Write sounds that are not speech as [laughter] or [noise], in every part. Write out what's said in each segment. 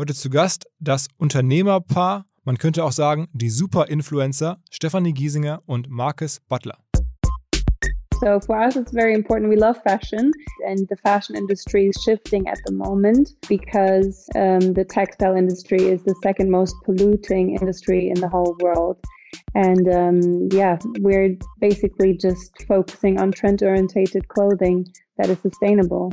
Heute zu Gast das Unternehmerpaar, man könnte auch sagen die Super-Influencer Stefanie Giesinger und Marcus Butler. So for us, it's very important. We love fashion, and the fashion industry is shifting at the moment because um, the textile industry is the second most polluting industry in the whole world. And um, yeah, we're basically just focusing on trend orientated clothing that is sustainable.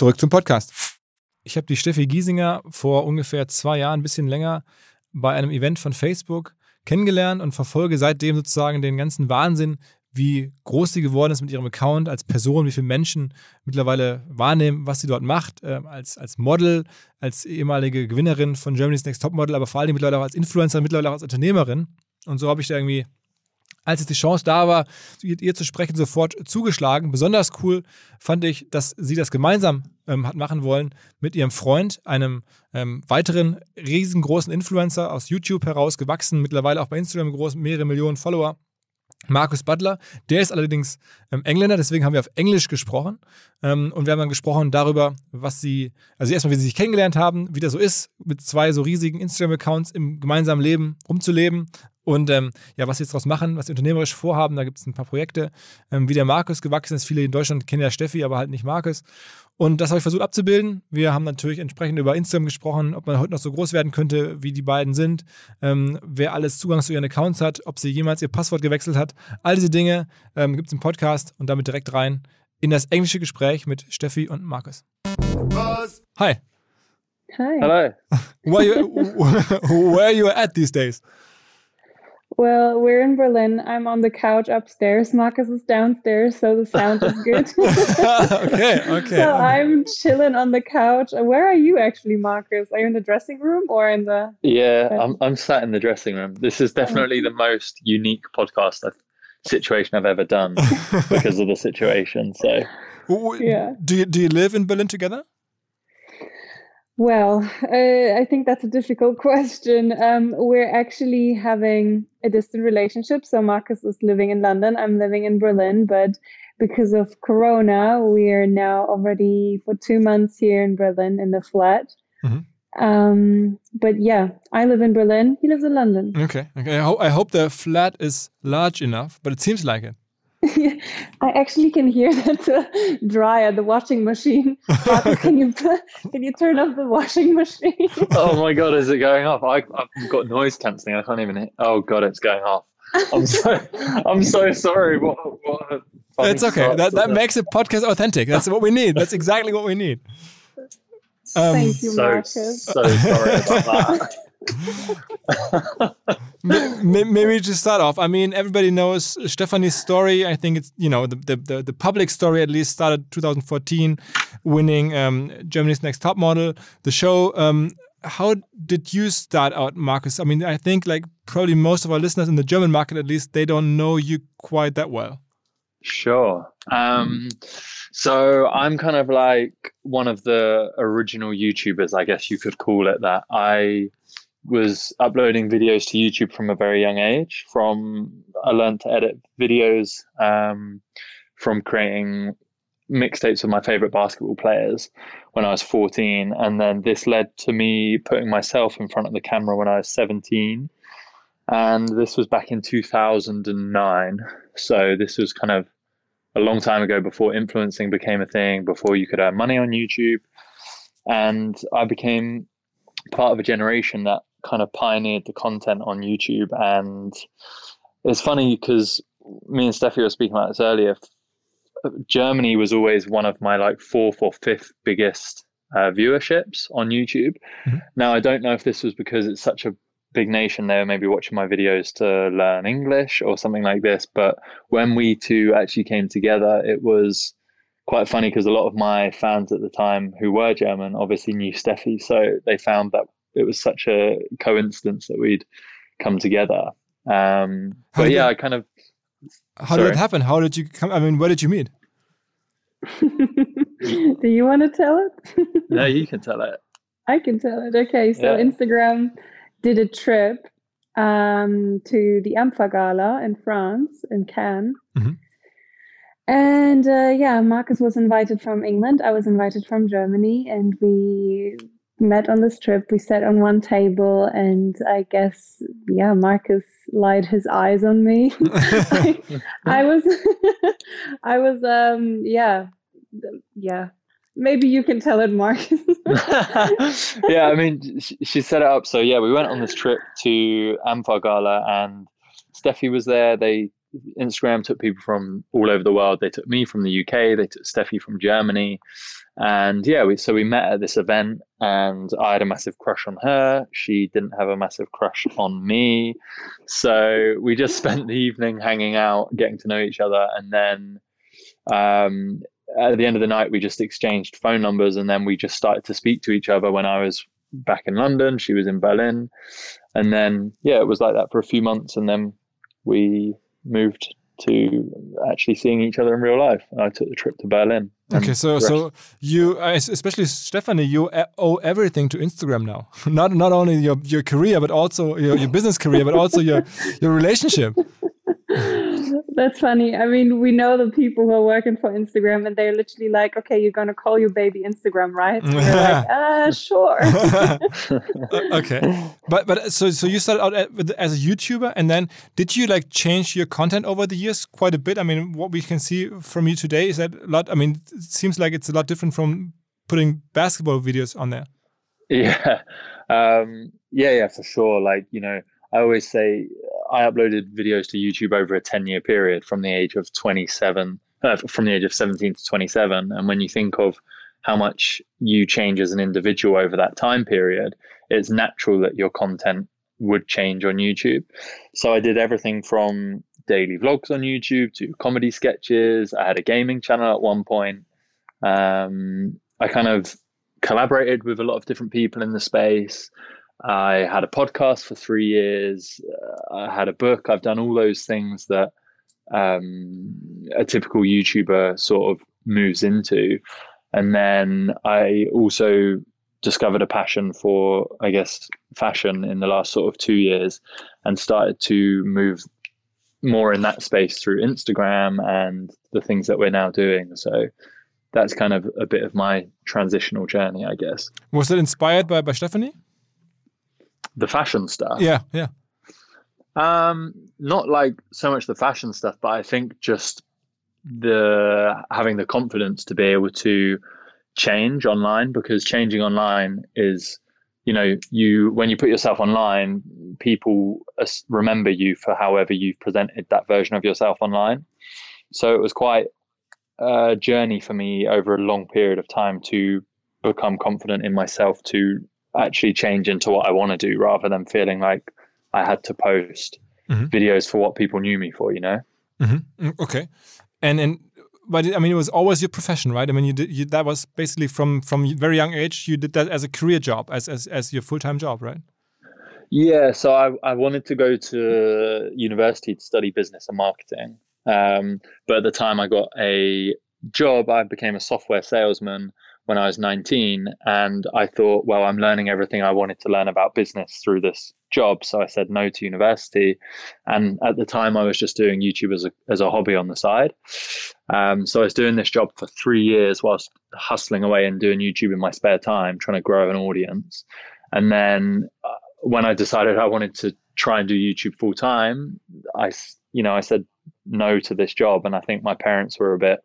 Zurück zum Podcast. Ich habe die Steffi Giesinger vor ungefähr zwei Jahren, ein bisschen länger, bei einem Event von Facebook kennengelernt und verfolge seitdem sozusagen den ganzen Wahnsinn, wie groß sie geworden ist mit ihrem Account als Person, wie viele Menschen mittlerweile wahrnehmen, was sie dort macht, äh, als, als Model, als ehemalige Gewinnerin von Germany's Next Top Model, aber vor allem mittlerweile auch als Influencer, mittlerweile auch als Unternehmerin. Und so habe ich da irgendwie, als jetzt die Chance da war, mit ihr zu sprechen, sofort zugeschlagen. Besonders cool fand ich, dass sie das gemeinsam ähm, hat machen wollen mit ihrem Freund, einem ähm, weiteren riesengroßen Influencer aus YouTube herausgewachsen, mittlerweile auch bei Instagram groß, mehrere Millionen Follower. Markus Butler. Der ist allerdings ähm, Engländer, deswegen haben wir auf Englisch gesprochen. Ähm, und wir haben dann gesprochen darüber, was sie, also erstmal, wie sie sich kennengelernt haben, wie das so ist, mit zwei so riesigen Instagram-Accounts im gemeinsamen Leben rumzuleben. Und ähm, ja, was sie jetzt daraus machen, was sie unternehmerisch vorhaben, da gibt es ein paar Projekte, ähm, wie der Markus gewachsen ist. Viele in Deutschland kennen ja Steffi, aber halt nicht Markus. Und das habe ich versucht abzubilden. Wir haben natürlich entsprechend über Instagram gesprochen, ob man heute noch so groß werden könnte, wie die beiden sind, ähm, wer alles Zugang zu ihren Accounts hat, ob sie jemals ihr Passwort gewechselt hat. All diese Dinge ähm, gibt es im Podcast und damit direkt rein in das englische Gespräch mit Steffi und Markus. Was? Hi. Hi. Hello. Where you, [laughs] where are you at these days? Well, we're in Berlin. I'm on the couch upstairs. Marcus is downstairs, so the sound is good. [laughs] okay, [laughs] okay. so I'm chilling on the couch. Where are you actually, Marcus? Are you in the dressing room or in the? Yeah, I'm I'm sat in the dressing room. This is oh. definitely the most unique podcast I've, situation I've ever done [laughs] because of the situation. So Yeah. Do you, do you live in Berlin together? Well, uh, I think that's a difficult [laughs] question. Um, we're actually having a distant relationship. So Marcus is living in London. I'm living in Berlin, but because of Corona, we are now already for two months here in Berlin in the flat. Mhm. Um, but yeah, I live in Berlin. He lives in London. Okay, okay. I, ho I hope the flat is large enough, but it seems like it. [laughs] I actually can hear [laughs] that the dryer, the washing machine. Marcus, can you can you turn off the washing machine? [laughs] oh my god, is it going off? I, I've got noise cancelling. I can't even. Hit. Oh god, it's going off. I'm so I'm so sorry. What, what a It's okay. That that makes a podcast authentic. That's what we need. That's exactly what we need. Um, Thank you, so Marcus. so sorry about that. [laughs] May- Maybe to start off, I mean, everybody knows Stefanie's story. I think it's, you know, the, the, the, the public story at least started 2014, winning um, Germany's Next Top Model. The show um, how did you start out, Marcus? I mean, I think like probably most of our listeners in the German market, at least, they don't know you quite that well. Sure. Um, so I'm kind of like one of the original YouTubers, I guess you could call it that. I was uploading videos to YouTube from a very young age. From I learned to edit videos um, from creating mixtapes of my favorite basketball players when I was 14. And then this led to me putting myself in front of the camera when I was 17. And this was back in 2009. So this was kind of a long time ago before influencing became a thing, before you could earn money on YouTube. And I became part of a generation that kind of pioneered the content on YouTube. And it's funny because me and Steffi were speaking about this earlier. Germany was always one of my like fourth or fifth biggest uh, viewerships on YouTube. Mm-hmm. Now, I don't know if this was because it's such a big nation, they were maybe watching my videos to learn English or something like this. But when we two actually came together, it was quite funny because a lot of my fans at the time who were German obviously knew Steffi. So they found that it was such a coincidence that we'd come together. Um, but yeah, I kind of how Sorry. did it happen? How did you come? I mean, where did you meet? [laughs] Do you want to tell it? [laughs] no, you can tell it. I can tell it. Okay, so yeah. Instagram did a trip um, to the amfAR Gala in France, in Cannes. Mm-hmm. And uh, yeah, Marcus was invited from England. I was invited from Germany, and we met on this trip. We sat on one table, and I guess, yeah, Marcus lied his eyes on me. [laughs] I, I [laughs] was, [laughs] I was, um, yeah, yeah. Maybe you can tell it, Marcus. yeah, I mean, she, she set it up. So yeah, we went on this trip to amfAR Gala, and Steffi was there. They Instagram took people from all over the world. They took me from the UK. They took Steffi from Germany. And yeah, we so we met at this event, and I had a massive crush on her. She didn't have a massive crush on me, so we just [laughs] spent the evening hanging out, getting to know each other, and then um, at the end of the night, we just exchanged phone numbers, and then we just started to speak to each other. When I was back in London, she was in Berlin, and then yeah, it was like that for a few months, and then we moved to actually seeing each other in real life. I took the trip to Berlin. Okay, so so you, uh, especially Stefanie, you uh, owe everything to Instagram now. [laughs] Not not only your your career, but also your, your business career, but also your your relationship. [laughs] That's funny. I mean, we know the people who are working for Instagram, and they're literally like, "Okay, you're gonna call your baby Instagram, right?" And are like, [laughs] "Uh, sure." [laughs] okay, but but so so you started out as a YouTuber, and then did you like change your content over the years quite a bit? I mean, what we can see from you today is that a lot. I mean, it seems like it's a lot different from putting basketball videos on there. [laughs] Yeah, um, yeah, yeah, for sure. Like you know, I always say I uploaded videos to YouTube over a 10 year period from the age of 27, uh, from the age of 17 to 27. And when you think of how much you change as an individual over that time period, it's natural that your content would change on YouTube. So I did everything from daily vlogs on YouTube to comedy sketches. I had a gaming channel at one point. Um, I kind of collaborated with a lot of different people in the space. I had a podcast for three years. Uh, I had a book. I've done all those things that um, a typical YouTuber sort of moves into. And then I also discovered a passion for, I guess, fashion in the last sort of two years and started to move more in that space through Instagram and the things that we're now doing. So that's kind of a bit of my transitional journey, I guess. Was it inspired by, by Stefanie? The fashion stuff. Yeah, yeah. Um, not like so much the fashion stuff, but I think just the having the confidence to be able to change online because changing online is you know you when you put yourself online people remember you for however you've presented that version of yourself online so it was quite a journey for me over a long period of time to become confident in myself to actually change into what I want to do rather than feeling like I had to post mm-hmm. videos for what people knew me for, you know? Mm-hmm. Mm, okay. And and but I mean, it was always your profession, right? I mean, you did you, that was basically from from very young age. You did that as a career job, as as as your full time job, right? Yeah. So I I wanted to go to university to study business and marketing, um, but at the time I got a job. I became a software salesman when I was 19. And I thought, well, I'm learning everything I wanted to learn about business through this job. So I said no to university. And at the time, I was just doing YouTube as a, as a hobby on the side. Um, so I was doing this job for three years whilst hustling away and doing YouTube in my spare time, trying to grow an audience. And then uh, when I decided I wanted to try and do YouTube full time, I, you know, I said no to this job. And I think my parents were a bit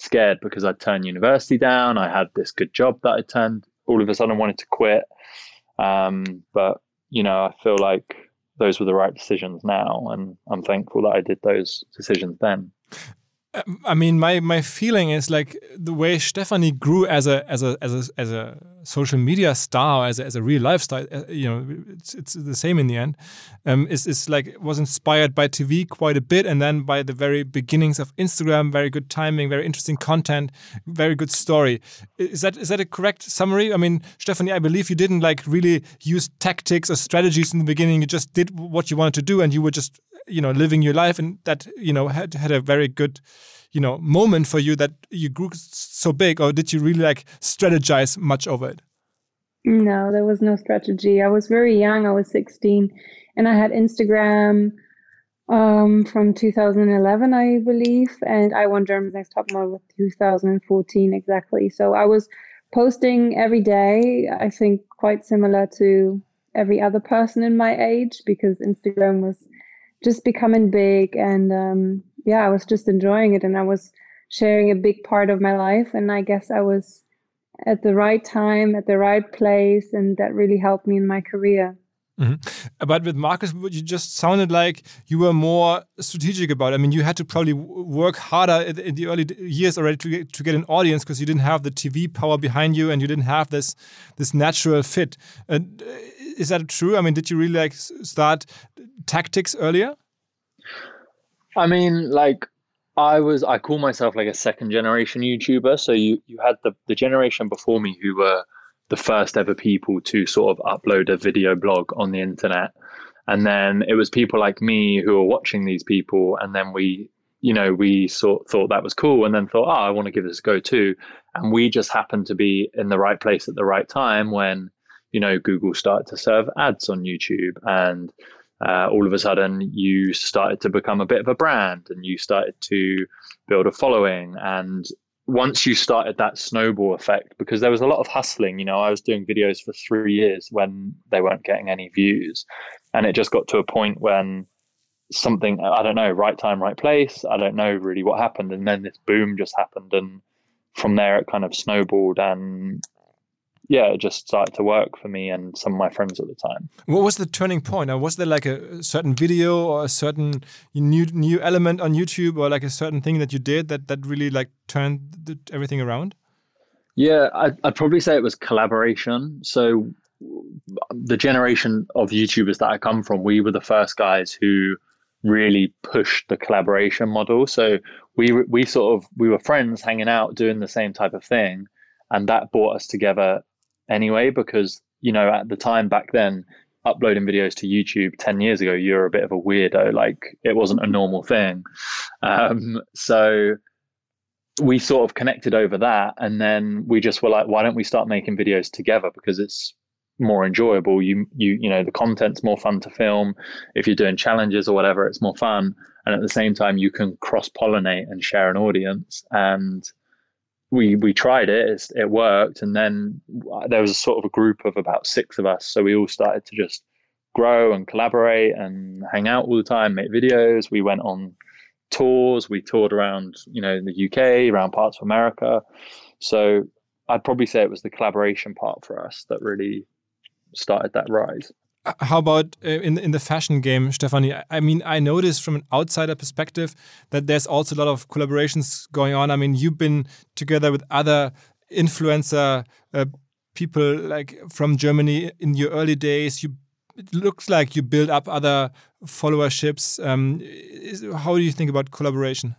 scared because I'd turned university down. I had this good job that I turned. All of a sudden, I wanted to quit. Um, but you know, I feel like those were the right decisions now, and I'm thankful that I did those decisions then. I mean, my my feeling is like the way Stefanie grew as a as a as a as a social media star, as a, as a real lifestyle. Uh, you know, it's it's the same in the end. Um, is is like was inspired by TV quite a bit, and then by the very beginnings of Instagram. Very good timing, very interesting content, very good story. Is that is that a correct summary? I mean, Stefanie, I believe you didn't like really use tactics or strategies in the beginning. You just did what you wanted to do, and you were just you know living your life and that you know had had a very good you know moment for you that you grew so big or did you really like strategize much over it? No there was no strategy. I was very young. I was 16 and i had instagram um, from 2011 i believe and i won germany's next top model with 2014 exactly. So i was posting every day i think quite similar to every other person in my age because instagram was just becoming big and um, yeah i was just enjoying it and i was sharing a big part of my life and i guess i was at the right time at the right place and that really helped me in my career Mm -hmm. But with Marcus, you just sounded like you were more strategic about it. I mean, you had to probably work harder in the early years already to get, to get an audience because you didn't have the TV power behind you and you didn't have this this natural fit. Uh, is that true? I mean, did you really like start tactics earlier? I mean, like I was, I call myself like a second generation YouTuber. So you you had the the generation before me who were the first ever people to sort of upload a video blog on the internet, and then it was people like me who were watching these people, and then we you know, we sort thought that was cool and then thought, oh, I want to give this a go too. And we just happened to be in the right place at the right time when you know, Google started to serve ads on YouTube and uh, all of a sudden you started to become a bit of a brand and you started to build a following. And once you started that snowball effect, because there was a lot of hustling, you know, I was doing videos for three years when they weren't getting any views. And it just got to a point when something, I don't know, right time, right place. I don't know really what happened. And then this boom just happened. And from there, it kind of snowballed. And yeah, it just started to work for me and some of my friends at the time. What was the turning point? Or was there like a certain video or a certain new new element on YouTube or like a certain thing that you did that that really like turned the, everything around? Yeah, I'd, I'd probably say it was collaboration. So the generation of YouTubers that I come from, we were the first guys who really pushed the collaboration model. So we we sort of we were friends hanging out doing the same type of thing and that brought us together anyway, because, you know, at the time back then, uploading videos to YouTube 10 years ago, you're a bit of a weirdo. Like it wasn't a normal thing. Um, so we sort of connected over that. And then we just were like, why don't we start making videos together? Because it's more enjoyable. You, you, you know, the content's more fun to film. If you're doing challenges or whatever, it's more fun. And at the same time, you can cross pollinate and share an audience. And we we tried it it's, it worked and then there was a sort of a group of about six of us so we all started to just grow and collaborate and hang out all the time make videos. We went on tours we toured around you know the uk around parts of america. So i'd probably say it was the collaboration part for us that really started that rise how about uh, in in the fashion game, Stefanie? I mean, I noticed from an outsider perspective that there's also a lot of collaborations going on. I mean, you've been together with other influencer uh, people like from Germany in your early days. You it looks like you build up other followerships. Um, is, how do you think about collaboration?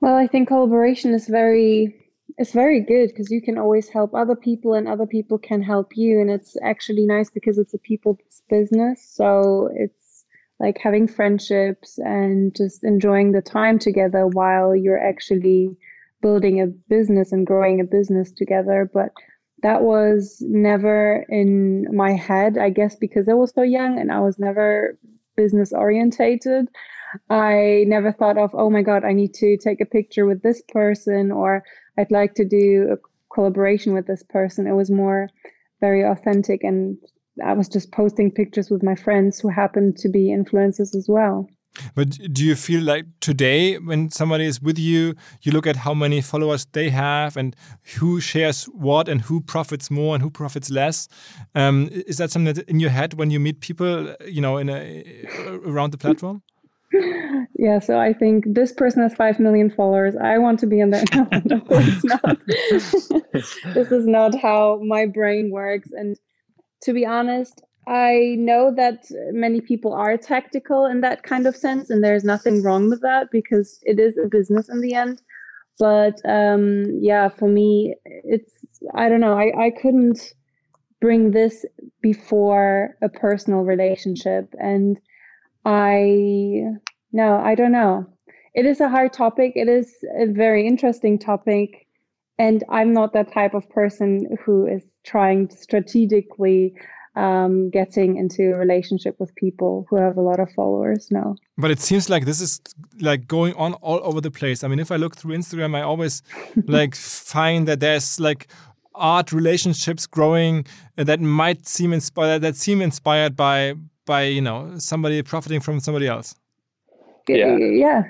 Well, I think collaboration is very it's very good because you can always help other people and other people can help you and it's actually nice because it's a people's business. So it's like having friendships and just enjoying the time together while you're actually building a business and growing a business together. But that was never in my head, I guess, because I was so young and I was never business orientated. I never thought of, oh my God, I need to take a picture with this person or I'd like to do a collaboration with this person. It was more very authentic and I was just posting pictures with my friends who happened to be influencers as well. But do you feel like today, when somebody is with you, you look at how many followers they have and who shares what and who profits more and who profits less? Um, is that something that in your head when you meet people, you know, in a, around the platform? Yeah, so I think this person has 5 million followers. I want to be in there. [laughs] No, of course [laughs] this is not how my brain works. And to be honest, I know that many people are tactical in that kind of sense, and there's nothing wrong with that because it is a business in the end. But um, yeah, for me, it's, I don't know, I, I couldn't bring this before a personal relationship. And I no, I don't know. It is a hard topic. It is a very interesting topic. And I'm not that type of person who is trying strategically um, getting into a relationship with people who have a lot of followers. No. But it seems like this is like going on all over the place. I mean, if I look through Instagram, I always [laughs] like find that there's like art relationships growing that might seem inspired that seem inspired by by you know somebody profiting from somebody else. Yeah. Yeah.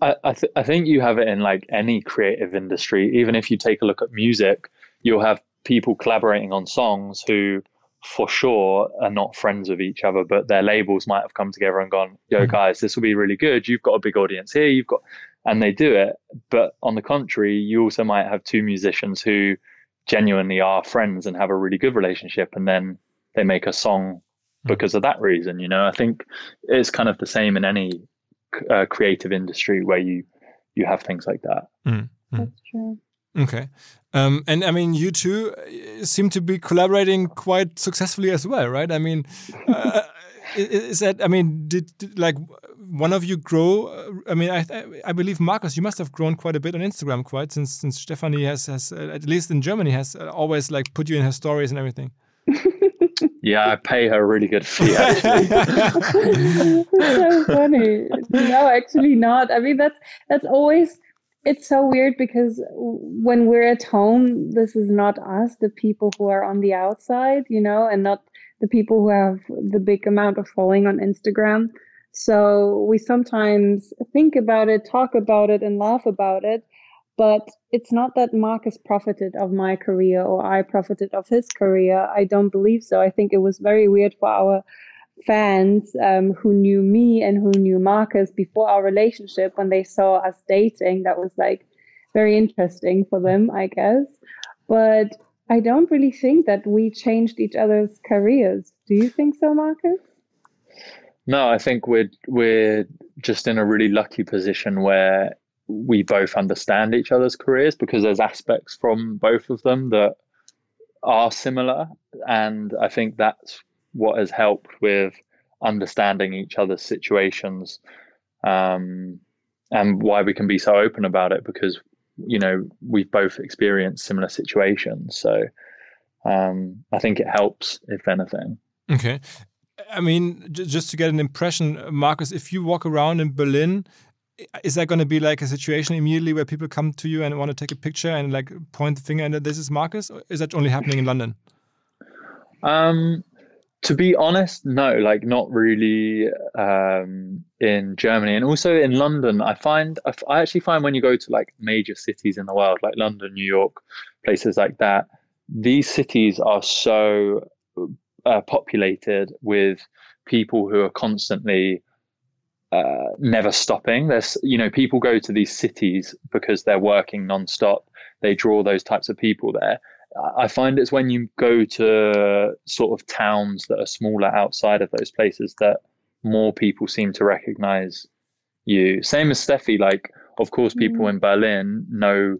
I, I, th- I think you have it in like any creative industry. Even if you take a look at music you'll have people collaborating on songs who for sure are not friends of each other but their labels might have come together and gone yo mm-hmm. guys this will be really good. You've got a big audience here. You've got and they do it. But on the contrary you also might have two musicians who genuinely are friends and have a really good relationship and then they make a song. Because of that reason. You know, I think it's kind of the same in any uh, creative industry where you you have things like that. Mm. That's true. Okay. Um, and I mean, you two uh, seem to be collaborating quite successfully as well, right? I mean, uh, [laughs] is that, I mean, did, did, like one of you grow? Uh, I mean, I, I believe Marcus, you must have grown quite a bit on Instagram, quite since since Stefanie has has uh, at least in Germany has always like put you in her stories and everything. [laughs] Yeah, I pay her a really good fee. [laughs] Actually, so funny. No, actually not. I mean, that's that's always. It's so weird because when we're at home, this is not us, the people who are on the outside, you know, and not the people who have the big amount of following on Instagram. So we sometimes think about it, talk about it, and laugh about it. But it's not that Marcus profited of my career or I profited of his career. I don't believe so. I think it was very weird for our fans um, who knew me and who knew Marcus before our relationship when they saw us dating. That was like very interesting for them, I guess. But I don't really think that we changed each other's careers. Do you think so, Marcus? No, I think we're we're just in a really lucky position where we both understand each other's careers because there's aspects from both of them that are similar. And i think that's what has helped with understanding each other's situations um, and why we can be so open about it because you know we've both experienced similar situations. So um, i think it helps if anything. Okay. I mean, just to get an impression, Marcus, if you walk around in Berlin is that going to be like a situation immediately where people come to you and want to take a picture and like point the finger and this is Marcus? Or is that only happening in London? Um, to be honest, no, like not really um, in Germany and also in London. I find I actually find when you go to like major cities in the world, like London, New York, places like that, these cities are so uh, populated with people who are constantly uh, never stopping. There's, you know, people go to these cities because they're working nonstop. They draw those types of people there. I find it's when you go to sort of towns that are smaller outside of those places that more people seem to recognize you. Same as Steffi, like of course, people mm. in Berlin know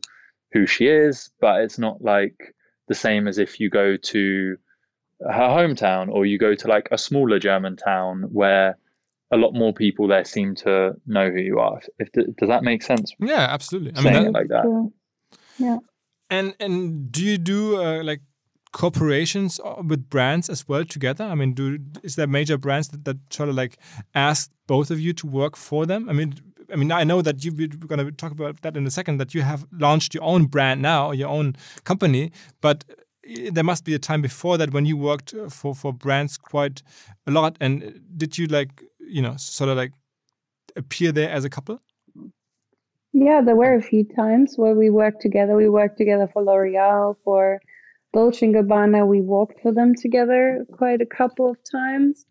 who she is, but it's not like the same as if you go to her hometown or you go to like a smaller German town where a lot more people there seem to know who you are. If, if does that make sense? Yeah, absolutely. I mean, that, like that. Yeah. And and do you do uh, like corporations uh, with brands as well together? I mean, do is there major brands that, that sort of like ask both of you to work for them? I mean, I mean, I know that you, we're going to talk about that in a second. That you have launched your own brand now, your own company, but uh, there must be a time before that when you worked uh, for for brands quite a lot. And did you like you know sort of like appear there as a couple? Yeah, there were a few times where we worked together. We worked together for L'Oreal, for Dolce & Gabbana. We walked for them together quite a couple of times.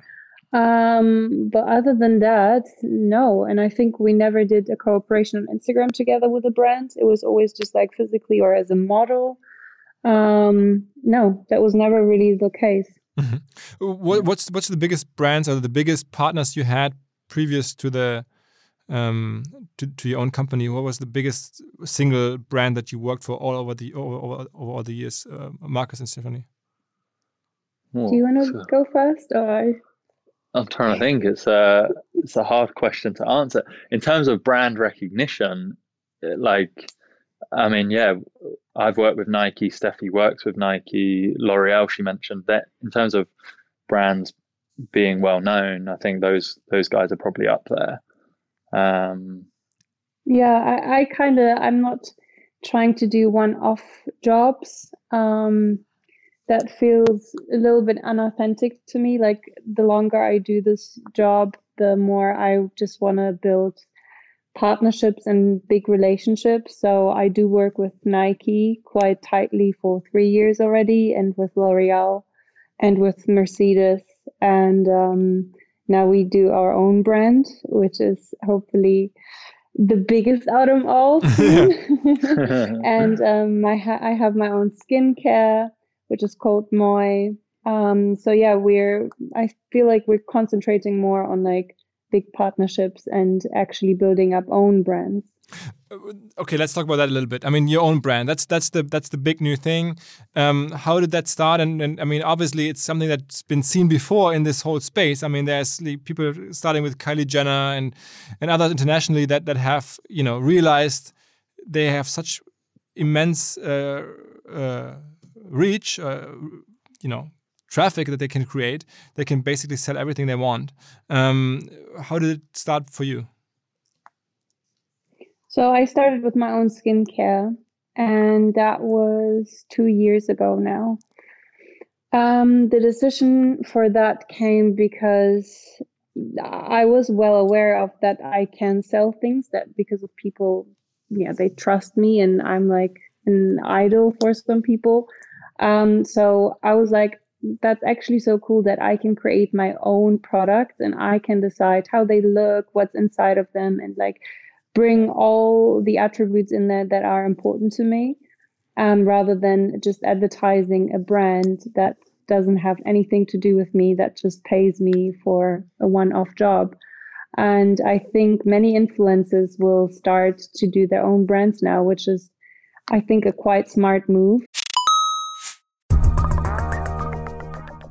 Um, but other than that, no. And I think we never did a cooperation on Instagram together with a brand. It was always just like physically or as a model. Um, no, that was never really the case. Mm-hmm. What, what's what's the biggest brands or the biggest partners you had previous to the um, to, to your own company? What was the biggest single brand that you worked for all over the over, over, over all the years, uh, Marcus and Stefanie? Do you want to go first, or I? I'm trying to think. It's a it's a hard question to answer. In terms of brand recognition, like, I mean, yeah, I've worked with Nike. Steffi works with Nike. L'Oreal, she mentioned that. In terms of brands being well known, I think those those guys are probably up there. Um, yeah, I, I kind of I'm not trying to do one-off jobs. Um, that feels a little bit unauthentic to me. Like the longer I do this job, the more I just want to build partnerships and big relationships. So I do work with Nike quite tightly for three years already, and with L'Oreal and with Mercedes. And um, now we do our own brand, which is hopefully the biggest out of all. [laughs] [laughs] and [laughs] um, I, ha- I have my own skincare which is called Moi. Um, so yeah, we're I feel like we're concentrating more on like big partnerships and actually building up own brands. Okay, let's talk about that a little bit. I mean, your own brand. That's that's the that's the big new thing. Um, how did that start? And, and I mean, obviously, it's something that's been seen before in this whole space. I mean, there's people starting with Kylie Jenner and and others internationally that that have you know realized they have such immense. Uh, uh, reach, uh, you know, traffic that they can create, they can basically sell everything they want. Um, how did it start for you? So I started with my own skincare, and that was two years ago now. Um, the decision for that came because I was well aware of that I can sell things that because of people, yeah, they trust me, and I'm like an idol for some people. Um, so I was like, that's actually so cool that I can create my own products and I can decide how they look, what's inside of them, and like bring all the attributes in there that are important to me, um, rather than just advertising a brand that doesn't have anything to do with me, that just pays me for a one off job. And I think many influencers will start to do their own brands now, which is, I think, a quite smart move.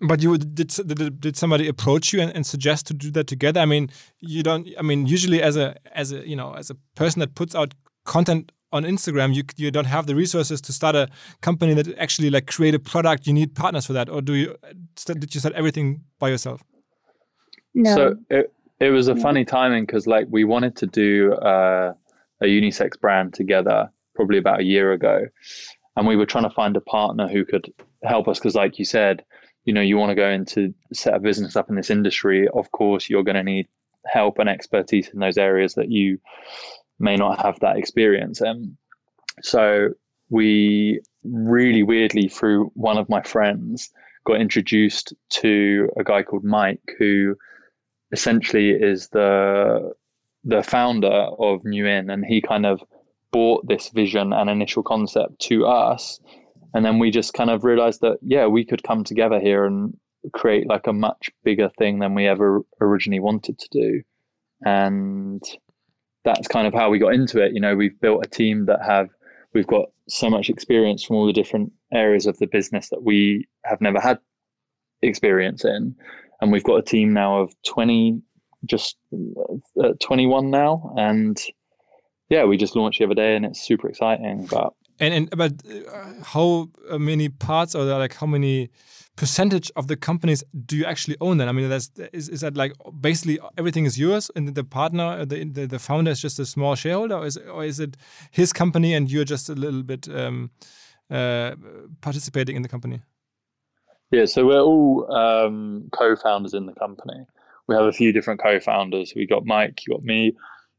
But you did did, did somebody approach you and, and, suggest to do that together? I mean, you don't. I mean, usually as a as a you know as a person that puts out content on Instagram, you you don't have the resources to start a company that actually like create a product. You need partners for that, or do you? Did you start everything by yourself? No. So it it was a funny timing because like we wanted to do uh, a unisex brand together probably about a year ago, and we were trying to find a partner who could help us because, like you said, you know, you want to go into set a business up in this industry. Of course, you're going to need help and expertise in those areas that you may not have that experience in. So we really weirdly through one of my friends got introduced to a guy called Mike who essentially is the the founder of nu-in and he kind of brought this vision and initial concept to us and then we just kind of realized that yeah we could come together here and create like a much bigger thing than we ever originally wanted to do and that's kind of how we got into it. You know, we've built a team that have we've got so much experience from all the different areas of the business that we have never had experience in, and we've got a team now of twenty, just uh, twenty one now, and yeah, we just launched the other day, and it's super exciting. But and and about uh, how many parts or like how many percentage of the companies do you actually own then? I mean, that's, is, is that like basically everything is yours and the partner, the, the, the founder is just a small shareholder or is, or is it his company and you're just a little bit um, uh, participating in the company? Yeah, so we're all um, co-founders in the company. We have a few different co-founders. We got Mike, you got me,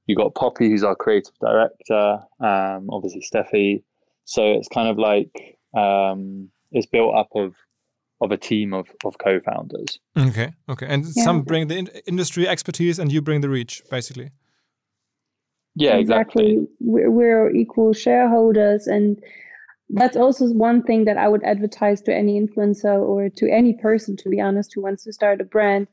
you got Poppy, who's our creative director, um, obviously Steffi. So it's kind of like um, it's built up of of a team of, of co-founders. Okay, okay, and yeah. some bring the in industry expertise, and you bring the reach, basically. Yeah, exactly. exactly. We're, we're equal shareholders, and that's also one thing that I would advertise to any influencer or to any person, to be honest, who wants to start a brand.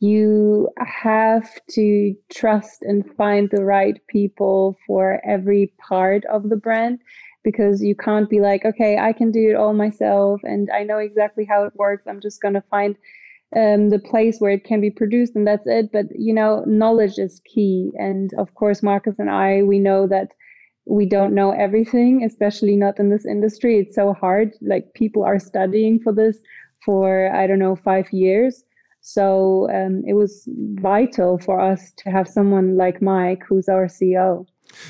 You have to trust and find the right people for every part of the brand because you can't be like, okay, I can do it all myself and I know exactly how it works. I'm just going to find um, the place where it can be produced and that's it. But, you know, knowledge is key. And of course, Marcus and I, we know that we don't know everything, especially not in this industry. It's so hard. Like people are studying for this for, I don't know, five years. So um, it was vital for us to have someone like Mike, who's our CEO.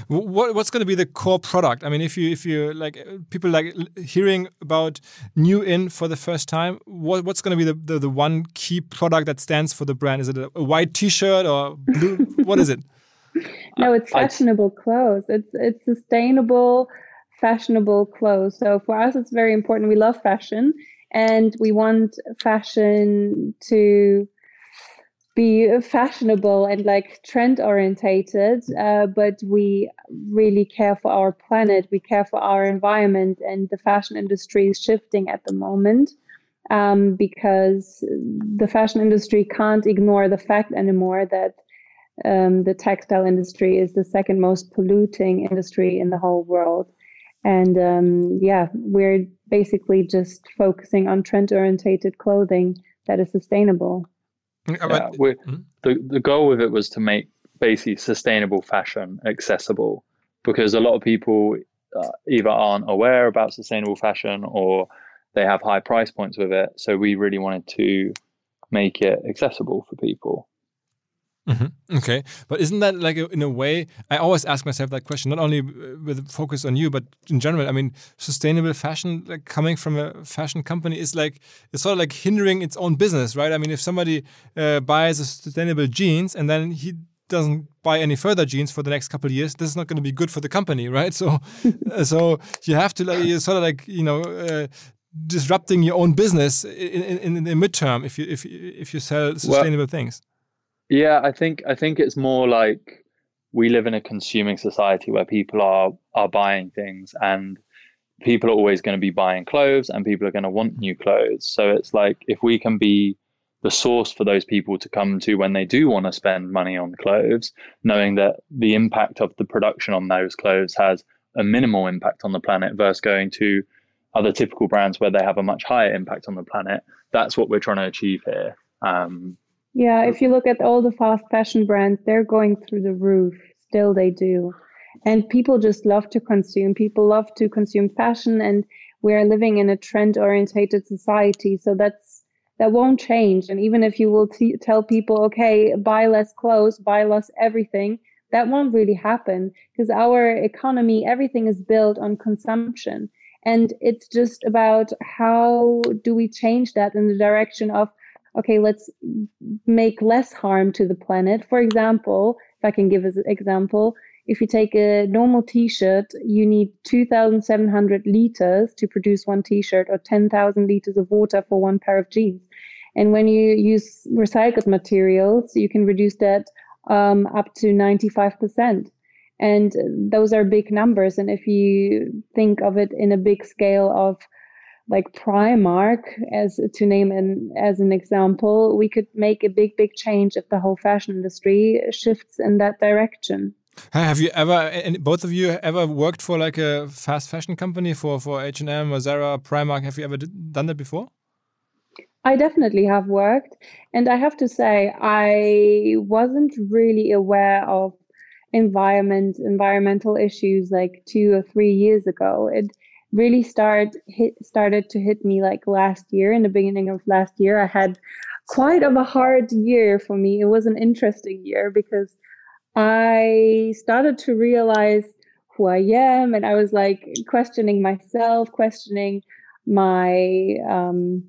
What, what's going to be the core product? I mean, if you if you like people like hearing about nu-in for the first time, what, what's going to be the, the, the one key product that stands for the brand? Is it a, a white T-shirt or blue? [laughs] what is it? No, it's fashionable clothes. It's it's sustainable, fashionable clothes. So for us, it's very important. We love fashion, and we want fashion to be fashionable and like trend orientated, uh, but we really care for our planet, we care for our environment, and the fashion industry is shifting at the moment um, because the fashion industry can't ignore the fact anymore that um, the textile industry is the second most polluting industry in the whole world. And um, yeah, we're basically just focusing on trend orientated clothing that is sustainable. Yeah, mm-hmm. the the goal with it was to make basically sustainable fashion accessible because a lot of people uh, either aren't aware about sustainable fashion or they have high price points with it. So we really wanted to make it accessible for people. Mm-hmm. Okay, but isn't that like a, in a way? I always ask myself that question, not only with focus on you, but in general. I mean, sustainable fashion like coming from a fashion company is like it's sort of like hindering its own business, right? I mean, if somebody uh, buys a sustainable jeans and then he doesn't buy any further jeans for the next couple of years, this is not going to be good for the company, [laughs] right? So, uh, so you have to like you sort of like you know. Uh, disrupting your own business in, in, in the midterm if you if if you sell sustainable well, things yeah, I think I think it's more like we live in a consuming society where people are are buying things and people are always going to be buying clothes and people are going to want new clothes. So it's like if we can be the source for those people to come to when they do want to spend money on clothes, knowing that the impact of the production on those clothes has a minimal impact on the planet versus going to other typical brands where they have a much higher impact on the planet. That's what we're trying to achieve here. Um, yeah, if you look at all the fast fashion brands, they're going through the roof. Still, they do. And people just love to consume. People love to consume fashion, and we are living in a trend orientated society. So that's that won't change. And even if you will t- tell people, okay, buy less clothes, buy less everything, that won't really happen because our economy, everything is built on consumption. And it's just about how do we change that in the direction of, okay, let's make less harm to the planet. For example, if I can give an example, if you take a normal t-shirt, you need 2,700 liters to produce one t-shirt or 10,000 liters of water for one pair of jeans. And when you use recycled materials, you can reduce that um, up to 95%. And those are big numbers. And if you think of it in a big scale of like Primark, as to name an as an example, we could make a big, big change if the whole fashion industry shifts in that direction. Have you ever, both of you, ever worked for like a fast fashion company for for H and M or Zara, Primark? Have you ever done that before? I definitely have worked, and I have to say I wasn't really aware of environment environmental issues like two or three years ago. It really started hit started to hit me like last year in the beginning of last year. I had quite of a hard year for me. It was an interesting year because I started to realize who I am, and I was like questioning myself, questioning my um,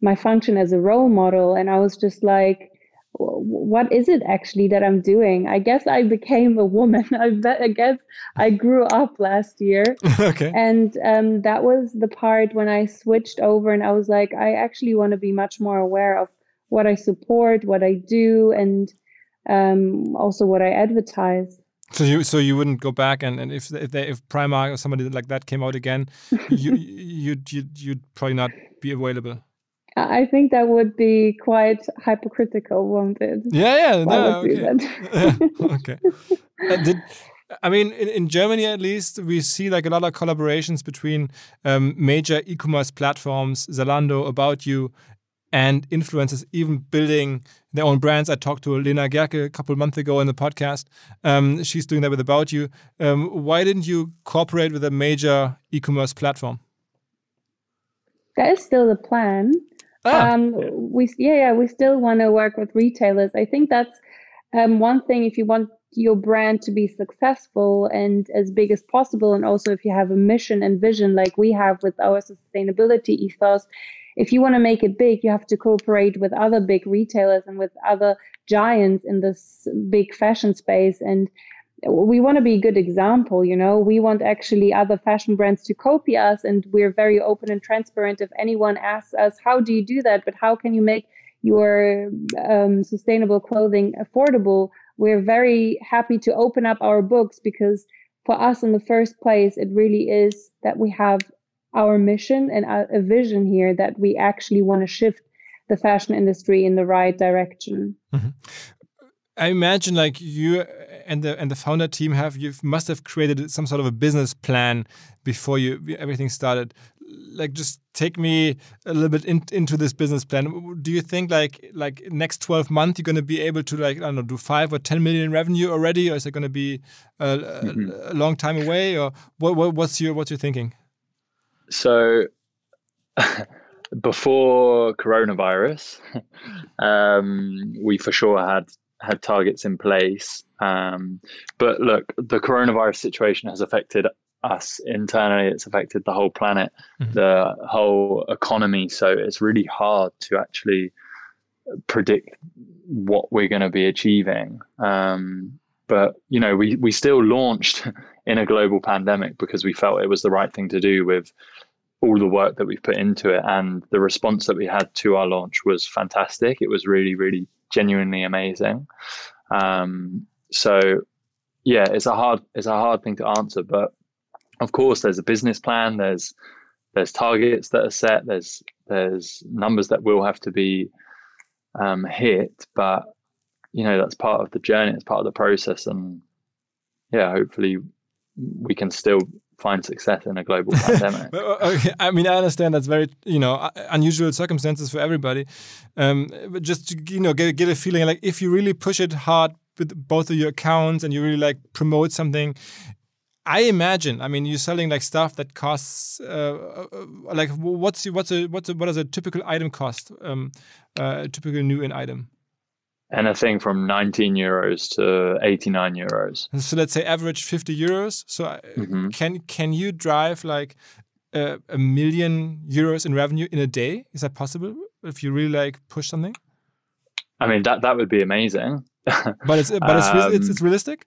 my function as a role model, and I was just like, what is it actually that I'm doing? I guess I became a woman. [laughs] I bet. I guess I grew up last year. [laughs] okay. And um, that was the part when I switched over, and I was like, I actually want to be much more aware of what I support, what I do, and um, also what I advertise. So you so you wouldn't go back and, and if if, they, if Primark or somebody like that came out again, [laughs] you you'd, you'd you'd probably not be available. I think that would be quite hypocritical, won't it? Yeah, yeah, no, okay. [laughs] yeah, okay. Uh, did, I mean, in, in, Germany at least, we see like a lot of collaborations between um, major e-commerce platforms, Zalando, About You, and influencers even building their own brands. I talked to Lena Gerke a couple of months ago in the podcast. Um, she's doing that with About You. Um, why didn't you cooperate with a major e-commerce platform? That is still the plan. Ah. Um, we yeah yeah we still want to work with retailers. I think that's um, one thing if you want your brand to be successful and as big as possible, and also if you have a mission and vision like we have with our sustainability ethos if you want to make it big, you have to cooperate with other big retailers and with other giants in this big fashion space. And we want to be a good example, you know. We want actually other fashion brands to copy us, and we're very open and transparent. If anyone asks us, "How do you do that?" but how can you make your um, sustainable clothing affordable? We're very happy to open up our books because for us, in the first place, it really is that we have our mission and a vision here that we actually want to shift the fashion industry in the right direction. Mm-hmm. I imagine like you and the and the founder team have you must have created some sort of a business plan before you everything started. Like just take me a little bit in, into this business plan. Do you think like like next twelve months you're going to be able to like I don't know do five or ten million revenue already, or is it going to be a, mm -hmm. a, long time away, or what, what what's your what's your thinking? So [laughs] before coronavirus, [laughs] um, we for sure had had targets in place. Um, but look, the coronavirus situation has affected us internally. It's affected the whole planet, mm-hmm. the whole economy. So it's really hard to actually predict what we're going to be achieving. Um, but you know, we we still launched [laughs] in a global pandemic because we felt it was the right thing to do with all the work that we've put into it and the response that we had to our launch was fantastic it was really really genuinely amazing. Um, so yeah it's a hard it's a hard thing to answer but of course there's a business plan there's there's targets that are set there's there's numbers that will have to be um, hit but you know that's part of the journey it's part of the process and yeah hopefully we can still find success in a global [laughs] pandemic. okay. I mean, I understand that's very you know unusual circumstances for everybody. Um, but just to, you know get get a feeling like if you really push it hard with both of your accounts and you really like promote something. I imagine. I mean, you're selling like stuff that costs uh, uh like what's what's a what's a, what does a typical item cost? Um, uh, a typical nu-in item anything from 19 euros to 89 euros. So let's say average 50 euros. So mm -hmm. can can you drive like a, a, million euros in revenue in a day? Is that possible if you really like push something? I mean that that would be amazing. [laughs] but it's but it's, um, it's, it's realistic.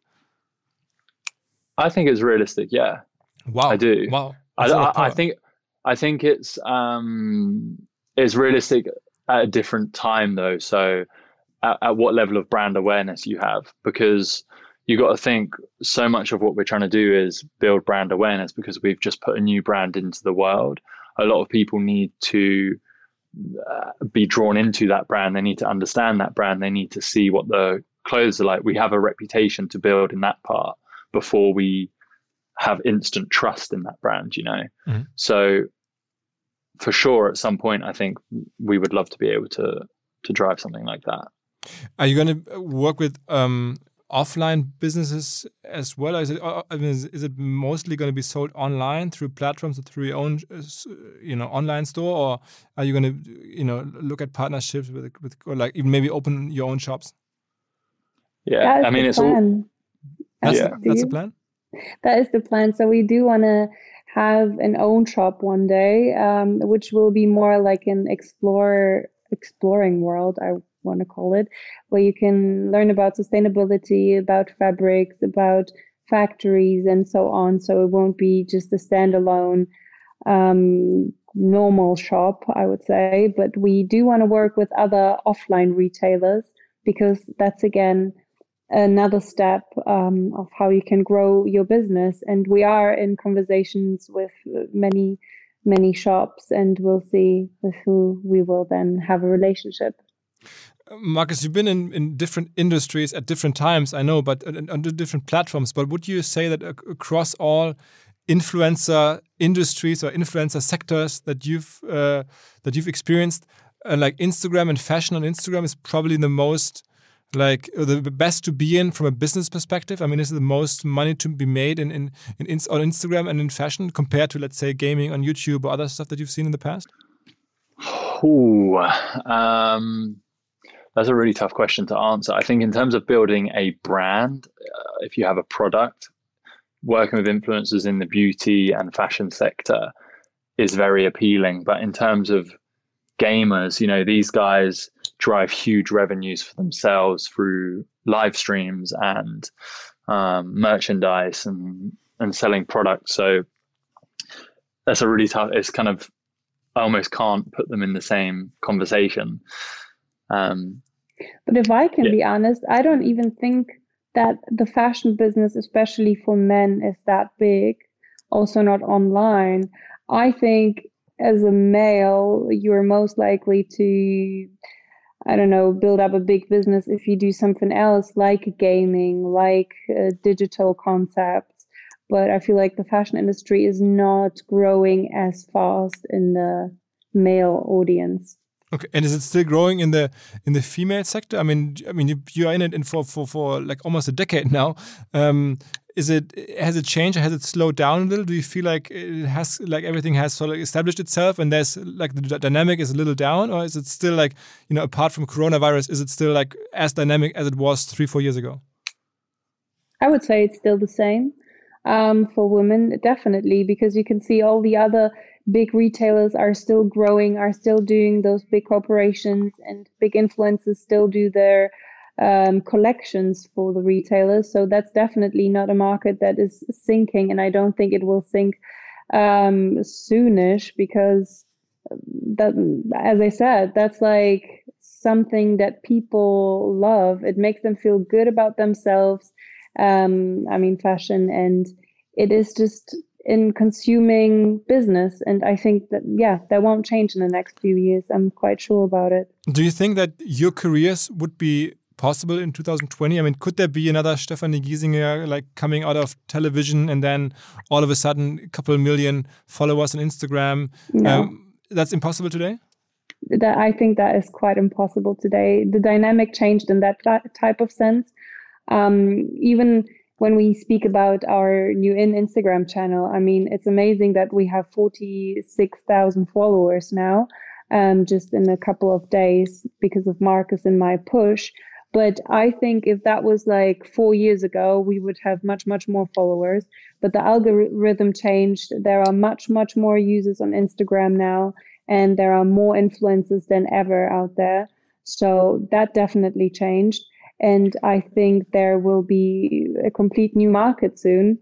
I think it's realistic. Yeah. Wow. I do. Wow. I, I, I think I think it's um it's realistic at a different time though. So at, at what level of brand awareness you have because you got to think so much of what we're trying to do is build brand awareness because we've just put a new brand into the world. A lot of people need to uh, be drawn into that brand. They need to understand that brand. They need to see what the clothes are like. We have a reputation to build in that part before we have instant trust in that brand, you know? Mm-hmm. So for sure, at some point, I think we would love to be able to to drive something like that. Are you going to work with um, offline businesses as well? Is it, uh, I mean, is it mostly going to be sold online through platforms or through your own, uh, you know, online store, or are you going to, you know, look at partnerships with, with or like even maybe open your own shops? Yeah, I mean, it's plan. all. That's, yeah. that's the plan. That is the plan. So we do want to have an own shop one day, um, which will be more like an explore exploring world. I want to call it, where you can learn about sustainability, about fabrics, about factories, and so on. So it won't be just a standalone um, normal shop, I would say. But we do want to work with other offline retailers because that's again another step um, of how you can grow your business. And we are in conversations with many, many shops, and we'll see with who we will then have a relationship. Marcus, you've been in, in different industries at different times, I know, but on different platforms. But would you say that across all influencer industries or influencer sectors that you've uh, that you've experienced, uh, like Instagram and fashion on Instagram is probably the most like the best to be in from a business perspective? I mean, is it the most money to be made in, in, in, on Instagram and in fashion compared to, let's say, gaming on YouTube or other stuff that you've seen in the past? Ooh, um, that's a really tough question to answer. I think in terms of building a brand, uh, if you have a product, working with influencers in the beauty and fashion sector is very appealing. But in terms of gamers, you know, these guys drive huge revenues for themselves through live streams and um, merchandise and and selling products. So that's a really tough. It's kind of I almost can't put them in the same conversation. Um, but if I can yeah. be honest, I don't even think that the fashion business, especially for men, is that big. Also, not online. I think as a male, you're most likely to, I don't know, build up a big business if you do something else like gaming, like uh, digital concepts. But I feel like the fashion industry is not growing as fast in the male audience. Okay, and is it still growing in the in the female sector? I mean, I mean, you, are in it in for, for for like almost a decade [laughs] now. Um, is it has it changed? Has it slowed down a little? Do you feel like it has like everything has sort of established itself and there's like the dynamic is a little down, or is it still like you know apart from coronavirus, is it still like as dynamic as it was three four years ago? I would say it's still the same um, for women, definitely, because you can see all the other big retailers are still growing, are still doing those big corporations, and big influencers still do their um, collections for the retailers. So that's definitely not a market that is sinking, and I don't think it will sink um, soonish because that, as I said, that's like something that people love. It makes them feel good about themselves. Um, I mean, fashion, and it is just in consuming business. And I think that, yeah, that won't change in the next few years. I'm quite sure about it. Do you think that your careers would be possible in 2020? I mean, could there be another Stefanie Giesinger like coming out of television and then all of a sudden a couple million followers on Instagram? No. Um, that's impossible today? That I think that is quite impossible today. The dynamic changed in that type of sense. Um, even when we speak about our nu-in Instagram channel, I mean, it's amazing that we have 46,000 followers now, um, just in a couple of days because of Marcus and my push. But I think if that was like four years ago, we would have much, much more followers. But the algorithm changed. There are much, much more users on Instagram now, and there are more influencers than ever out there. So that definitely changed. And I think there will be a complete new market soon.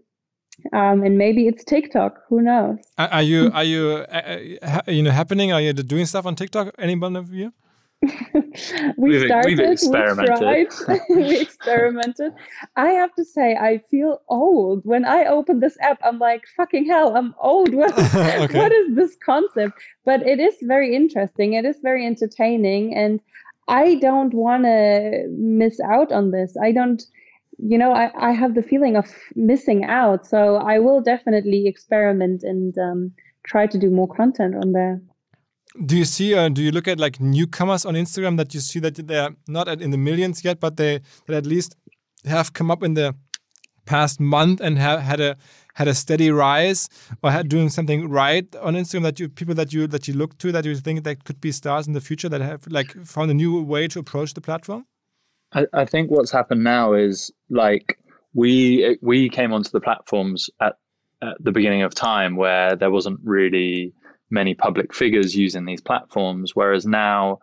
Um, and maybe it's TikTok. Who knows? Are you are you uh, uh you know happening? Are you doing stuff on TikTok? Anyone of you? [laughs] we we've, started, we've experimented. we tried, [laughs] we experimented. I have to say, I feel old. When I open this app, I'm like, fucking hell, I'm old. What, [laughs] okay. what is this concept? But it is very interesting. It is very entertaining. And I don't want to miss out on this. I don't, you know, I, I have the feeling of missing out. So I will definitely experiment and um, try to do more content on there. Do you see, uh, do you look at like newcomers on Instagram that you see that they're not in the millions yet, but they that at least have come up in the past month and have had a had a steady rise or had doing something right on Instagram that you people that you that you look to that you think that could be stars in the future that have like found a new way to approach the platform? I, I think what's happened now is like we we came onto the platforms at, at the beginning of time where there wasn't really many public figures using these platforms, whereas now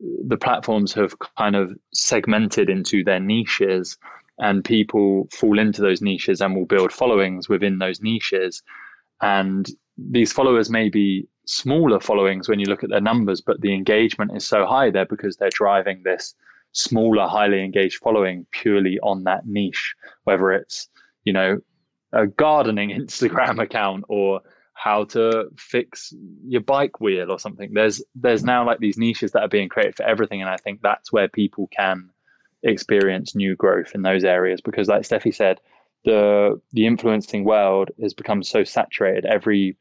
the platforms have kind of segmented into their niches and people fall into those niches and will build followings within those niches. And these followers may be smaller followings when you look at their numbers but the engagement is so high there because they're driving this smaller highly engaged following purely on that niche whether it's you know a gardening [laughs] instagram account or how to fix your bike wheel or something. There's there's now like these niches that are being created for everything and i think that's where people can experience new growth in those areas because like Steffi said the the influencing world has become so saturated. Every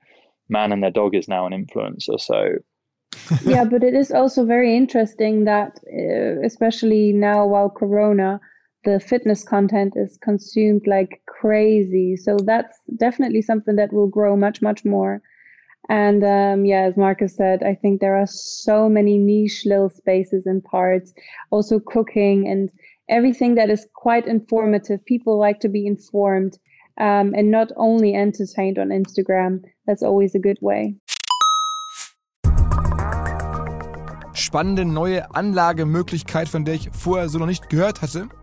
man and their dog is now an influencer so. [laughs] Yeah but it is also very interesting that uh, especially now while corona the fitness content is consumed like crazy. So that's definitely something that will grow much much more and um, yeah, as Marcus said, I think there are so many niche little spaces and parts, also cooking and everything that is quite informative. People like to be informed um, and not only entertained on Instagram. That's always a good way. spannende neue Anlagemöglichkeit, von der ich vorher so noch nicht gehört hatte.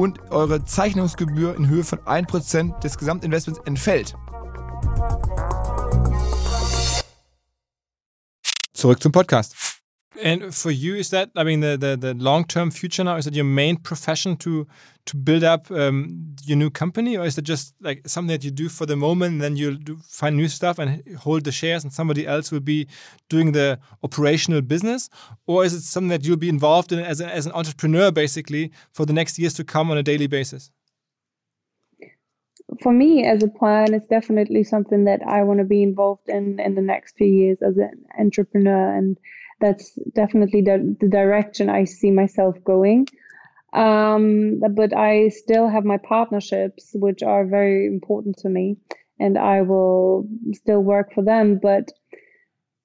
und eure Zeichnungsgebühr in Höhe von 1% des Gesamtinvestments entfällt. Zurück zum Podcast. And for you, is that I mean the the, the long term future now? Is that your main profession to to build up um, your new company, or is it just like something that you do for the moment, and then do, find new stuff and hold the shares, and somebody else will be doing the operational business, or is it something that you'll be involved in as, a, as an entrepreneur, basically, for the next years to come on a daily basis? For me, as a plan, it's definitely something that I want to be involved in in the next few years as an entrepreneur, and that's definitely the, the direction I see myself going. Um, but I still have my partnerships, which are very important to me, and I will still work for them. But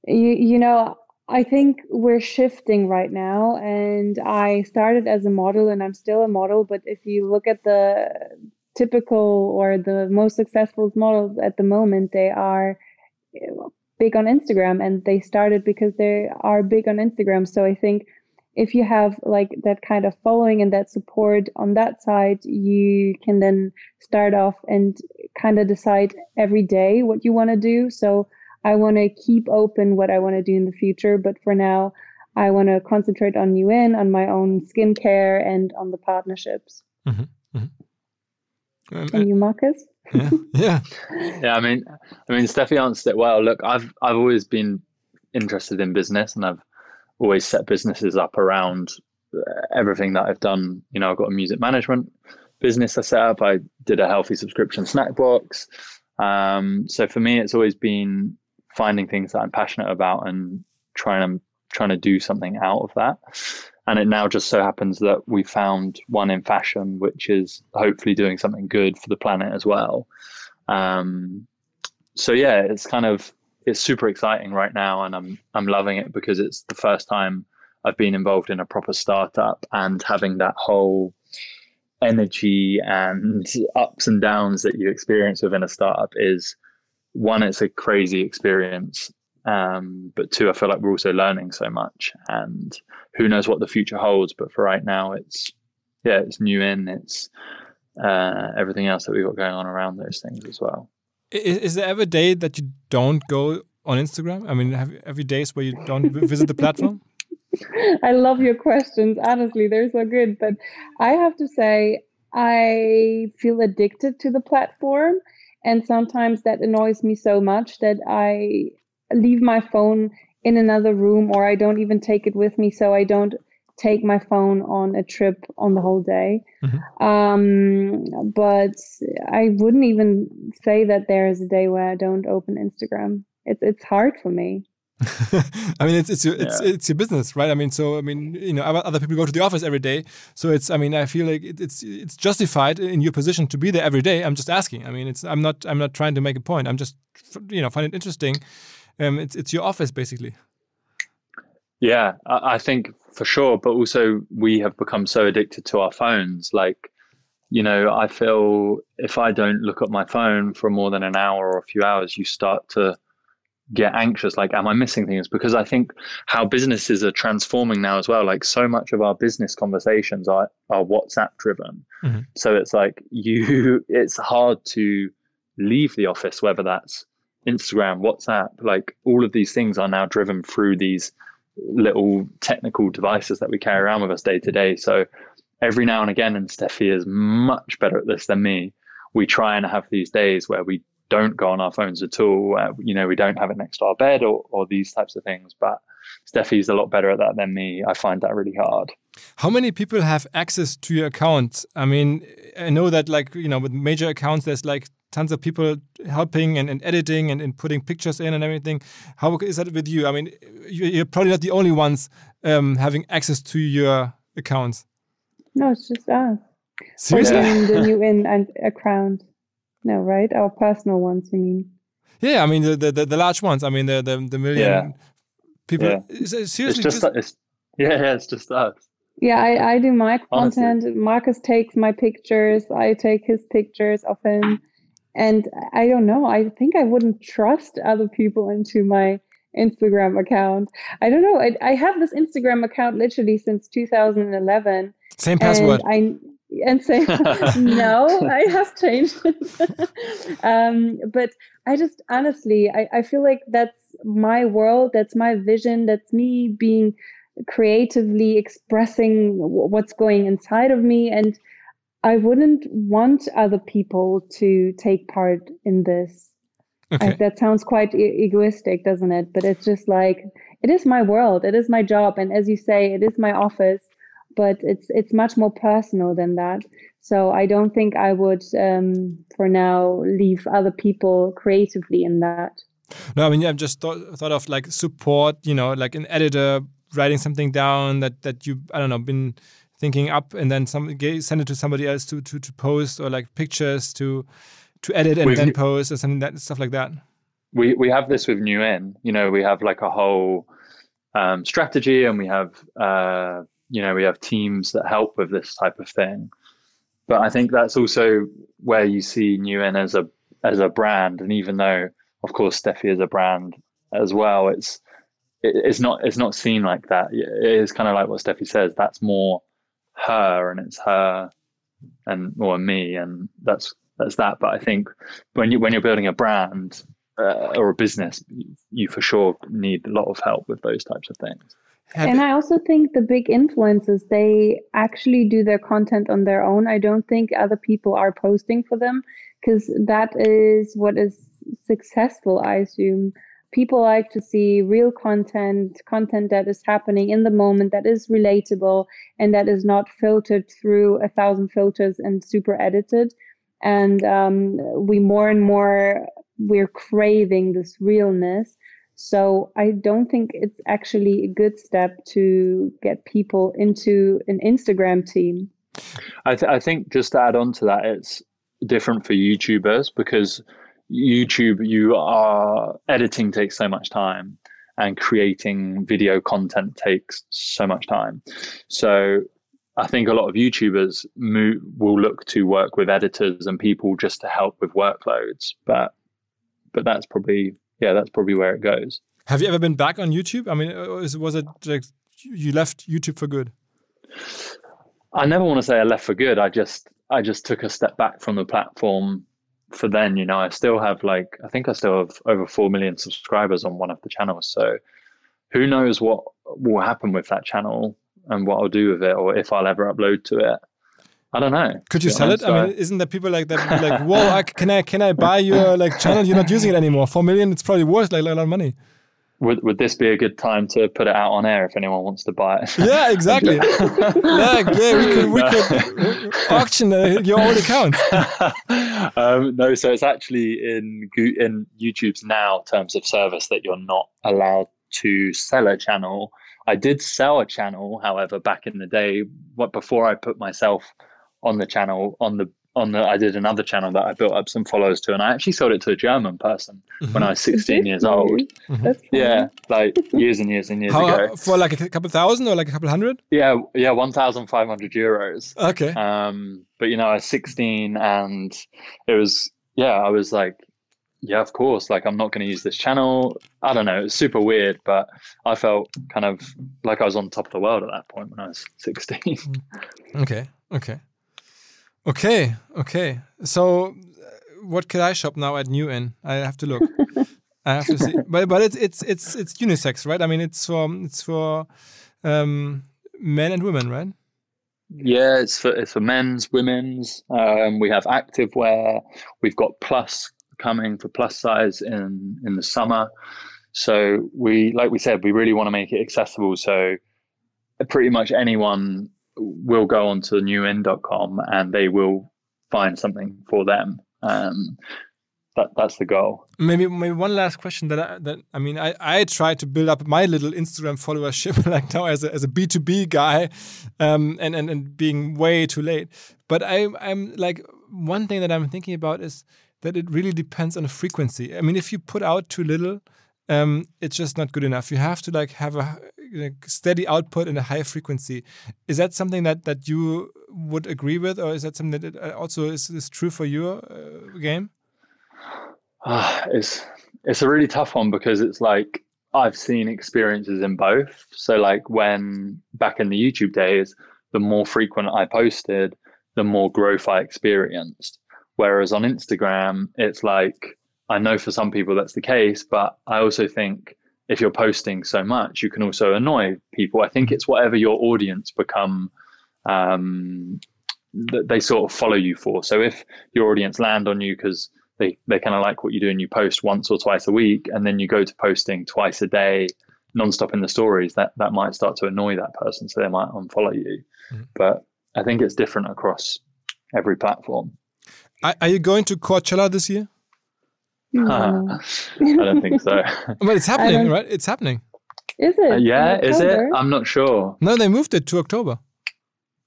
you, you know, I think we're shifting right now, and I started as a model, and I'm still a model. But if you look at the typical or the most successful models at the moment, they are big on Instagram, and they started because they are big on Instagram. So I think if you have like that kind of following and that support on that side, you can then start off and kind of decide every day what you want to do. So I want to keep open what I want to do in the future, but for now, I want to concentrate on UN, on my own skincare, and on the partnerships. Mm-hmm. Mm-hmm. Um, and you, Marcus? Yeah, yeah, yeah. I mean, I mean, Steffi answered it well. Look, I've I've always been interested in business, and I've always set businesses up around uh, everything that I've done. You know, I've got a music management business I set up. I did a healthy subscription snack box. Um, so for me, it's always been finding things that I'm passionate about and trying to trying to do something out of that. And it now just so happens that we found one in fashion, which is hopefully doing something good for the planet as well. Um, so yeah, it's kind of it's super exciting right now, and I'm I'm loving it because it's the first time I've been involved in a proper startup and having that whole energy and ups and downs that you experience within a startup is one it's a crazy experience um, but two i feel like we're also learning so much and who knows what the future holds but for right now it's yeah it's nu-in it's uh, everything else that we've got going on around those things as well is, is, there ever a day that you don't go on Instagram? I mean, have, have you days where you don't visit the platform? [laughs] I love your questions. Honestly, they're so good. But I have to say, I feel addicted to the platform. And sometimes that annoys me so much that I leave my phone in another room or I don't even take it with me. So I don't take my phone on a trip on the whole day. Mm-hmm. Um, but I wouldn't even say that there is a day where I don't open Instagram. It's it's hard for me. [laughs] I mean, it's it's your, it's yeah. it's your business, right? I mean, so I mean, you know, other people go to the office every day, so it's. I mean, I feel like it's it's justified in your position to be there every day. I'm just asking. I mean, it's. I'm not. I'm not trying to make a point. I'm just, you know, find it interesting. Um, it's it's your office basically. Yeah, I think for sure. But also, we have become so addicted to our phones. Like, you know, I feel if I don't look at my phone for more than an hour or a few hours, you start to get anxious like am i missing things because i think how businesses are transforming now as well like so much of our business conversations are are whatsapp driven mm-hmm. so it's like [laughs] you it's hard to leave the office whether that's instagram whatsapp like all of these things are now driven through these little technical devices that we carry around with us day to day. So every now and again, and Steffi is much better at this than me, we try and have these days where we don't go on our phones at all. Uh, you know, we don't have it next to our bed or, or these types of things. But Steffi's a lot better at that than me. I find that really hard. How many people have access to your account? I mean, I know that like, you know, with major accounts, there's like tons of people helping and, and editing and, and, putting pictures in and everything. How is that with you? I mean, you're probably not the only ones um, having access to your accounts. No, it's just us. Seriously? the new [laughs] in and account. No, right? Our personal ones, you mean? Yeah, I mean the the, the large ones. I mean the the, the million yeah. people. Yeah. Seriously, it's just, just... It's, yeah, yeah, it's just us. Yeah, I, I do my content. Honestly. Marcus takes my pictures. I take his pictures of him and I don't know. I think I wouldn't trust other people into my Instagram account. I don't know. I, I have this Instagram account literally since 2011. Same password. And I and say [laughs] no, I have changed it. [laughs] um, but I just honestly, I, I feel like that's my world, that's my vision, that's me being creatively expressing what's going inside of me. And I wouldn't want other people to take part in this. Okay. I, that sounds quite e- egoistic, doesn't it? But it's just like it is my world, it is my job, and as you say, it is my office. But it's it's much more personal than that. So I don't think I would, um, for now, leave other people creatively in that. No, I mean, I've just thought, thought of like support, you know, like an editor writing something down that that you, I don't know, been thinking up and then some send it to somebody else to to to post or like pictures to to edit and We've, then post or something that stuff like that. We we have this with New nu-in. You know, we have like a whole um, strategy, and we have uh, you know we have teams that help with this type of thing. But I think that's also where you see New nu-in as a as a brand, and even though, of course, Steffi is a brand as well, it's it, it's not it's not seen like that. It is kind of like what Steffi says. That's more her, and it's her and or me, and that's that's that. But I think when you when you're building a brand uh, or a business, you, you for sure need a lot of help with those types of things. Have and I also think the big influencers, they actually do their content on their own. I don't think other people are posting for them because that is what is successful, I assume. People like to see real content, content that is happening in the moment, that is relatable, and that is not filtered through a thousand filters and super edited. And um, we more and more, we're craving this realness. So I don't think it's actually a good step to get people into an Instagram team. I, th- I think just to add on to that, it's different for YouTubers because YouTube, you are editing takes so much time and creating video content takes so much time. So I think a lot of YouTubers move, will look to work with editors and people just to help with workloads. But but that's probably yeah, that's probably where it goes. Have you ever been back on YouTube? I mean, uh, was it like you left YouTube for good? I never want to say I left for good. I just I just took a step back from the platform for then. You know, I still have like I think I still have over four million subscribers on one of the channels. So who knows what will happen with that channel and what I'll do with it, or if I'll ever upload to it. I don't know. Could you sell honest, it? I mean, isn't there people like that? Like, whoa, I, can I can I buy your like channel? You're not using it anymore. Four million, it's probably worth like, like a lot of money. Would would this be a good time to put it out on air if anyone wants to buy it? Yeah, exactly. [laughs] like, yeah, we could we could auction uh, your old account. [laughs] um, no, so it's actually in in YouTube's now terms of service that you're not allowed to sell a channel. I did sell a channel, however, back in the day, what before I put myself on the channel on the on the I did another channel that I built up some followers to, and I actually sold it to a German person mm-hmm. when I was 16 years old. Mm-hmm. Yeah, like years and years and years How, ago. For like a couple thousand or like a couple hundred? Yeah, yeah, 1,500 euros. Okay. Um, but you know, I was 16, and it was yeah, I was like, yeah, of course. Like, I'm not going to use this channel. I don't know. It's super weird, but I felt kind of like I was on top of the world at that point when I was 16. okay. Okay. Okay, okay. So, uh, what could I shop now at nu-in? I have to look. [laughs] I have to see. But but it's it's it's it's unisex, right? I mean, it's for it's for um, men and women, right? Yeah, it's for it's for men's, women's. Um, we have active wear. We've got plus coming for plus size in in the summer. So we, like we said, we really want to make it accessible. So pretty much anyone will go onto nu-in.com and they will find something for them. Um, that that's the goal. Maybe maybe one last question that I, that I mean I I try to build up my little Instagram followership [laughs] like now as a as a B two B guy, um, and and and being way too late. But I I'm like one thing that I'm thinking about is that it really depends on the frequency. I mean, if you put out too little, um, it's just not good enough. You have to like have a steady output and a high frequency. Is that something that that you would agree with, or is that something that uh, also is, is true for your uh, game? Uh, it's it's a really tough one because it's like I've seen experiences in both. So like when back in the YouTube days, the more frequent I posted, the more growth I experienced. Whereas on Instagram, it's like I know for some people that's the case, but I also think if you're posting so much, you can also annoy people. I think it's whatever your audience become um, that they sort of follow you for. So if your audience land on you because they, they kind of like what you do and you post once or twice a week, and then you go to posting twice a day, nonstop in the stories, that, that might start to annoy that person. So they might unfollow you. Mm-hmm. But I think it's different across every platform. Are you going to Coachella this year? No. [laughs] I don't think so. [laughs] but it's happening, right? It's happening. Is it? Uh, yeah, is it? I'm not sure. No, they moved it to October.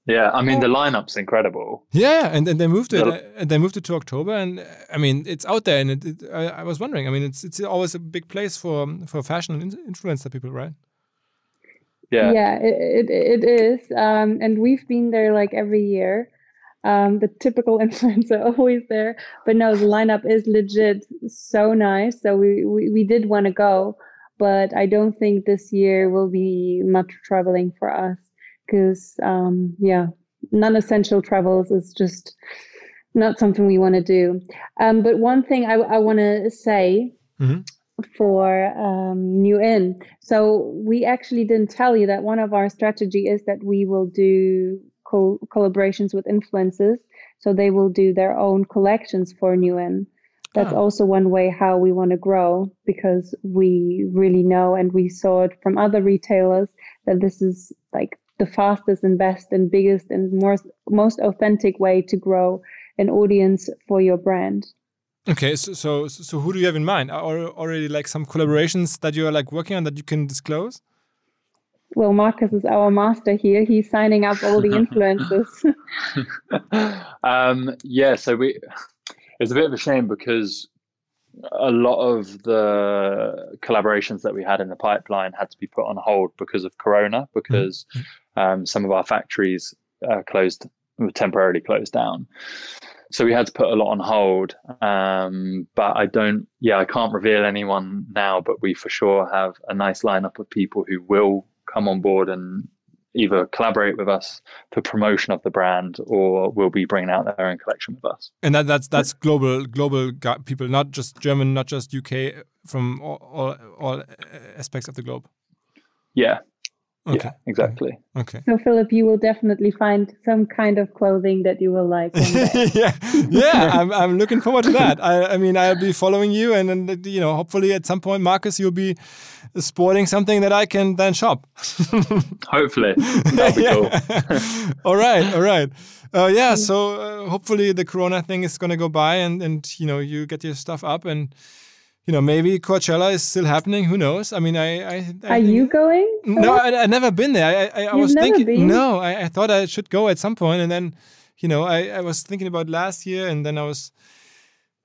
Yeah, I mean the lineup's incredible. Yeah, and, and they moved it, uh, and they moved it to October, and I mean it's out there, and it, it, I, I, was wondering. I mean, it's it's always a big place for for fashion and influencer people, right? Yeah, yeah, it it, it is, um, and we've been there like every year. Um, the typical [laughs] influencer always there, but no, the lineup is legit so nice. So we we, we did want to go, but I don't think this year will be much traveling for us because um, yeah, non-essential travels is just not something we want to do. Um, but one thing I, I want to say mm-hmm. for um, nu-in, so we actually didn't tell you that one of our strategy is that we will do co- collaborations with influencers, so they will do their own collections for nu-in. That's oh. also one way how we want to grow because we really know and we saw it from other retailers that this is like the fastest and best and biggest and most most authentic way to grow an audience for your brand. Okay, so so so who do you have in mind? Are already like some collaborations that you are like working on that you can disclose? Well, Marcus is our master here. He's signing up all the influencers. [laughs] um, yeah, so we it's a bit of a shame because a lot of the collaborations that we had in the pipeline had to be put on hold because of Corona, because mm-hmm um, some of our factories uh, closed temporarily closed down. So we had to put a lot on hold. Um, but I don't, yeah, I can't reveal anyone now, but we for sure have a nice lineup of people who will come on board and either collaborate with us for promotion of the brand or will be bringing out their own collection with us. And that, that's that's global global people, not just German, not just UK, from all, all, all aspects of the globe. Yeah, Okay. Yeah, exactly. Okay. So Philip, you will definitely find some kind of clothing that you will like. [laughs] yeah, yeah. I'm, I'm looking forward to that. I, I mean, I'll be following you, and then you know, hopefully at some point, Marcus, you'll be sporting something that I can then shop. [laughs] hopefully, [laughs] that'll be cool. all right, all right. Uh, yeah. So uh, hopefully the Corona thing is going to go by, and and you know, you get your stuff up and you know, maybe Coachella is still happening. Who knows? I mean, I. I, I Are you going? No, I, I never been there. I, I, I was thinking. Been? No, I, I thought I should go at some point, and then, you know, I, I was thinking about last year, and then I was.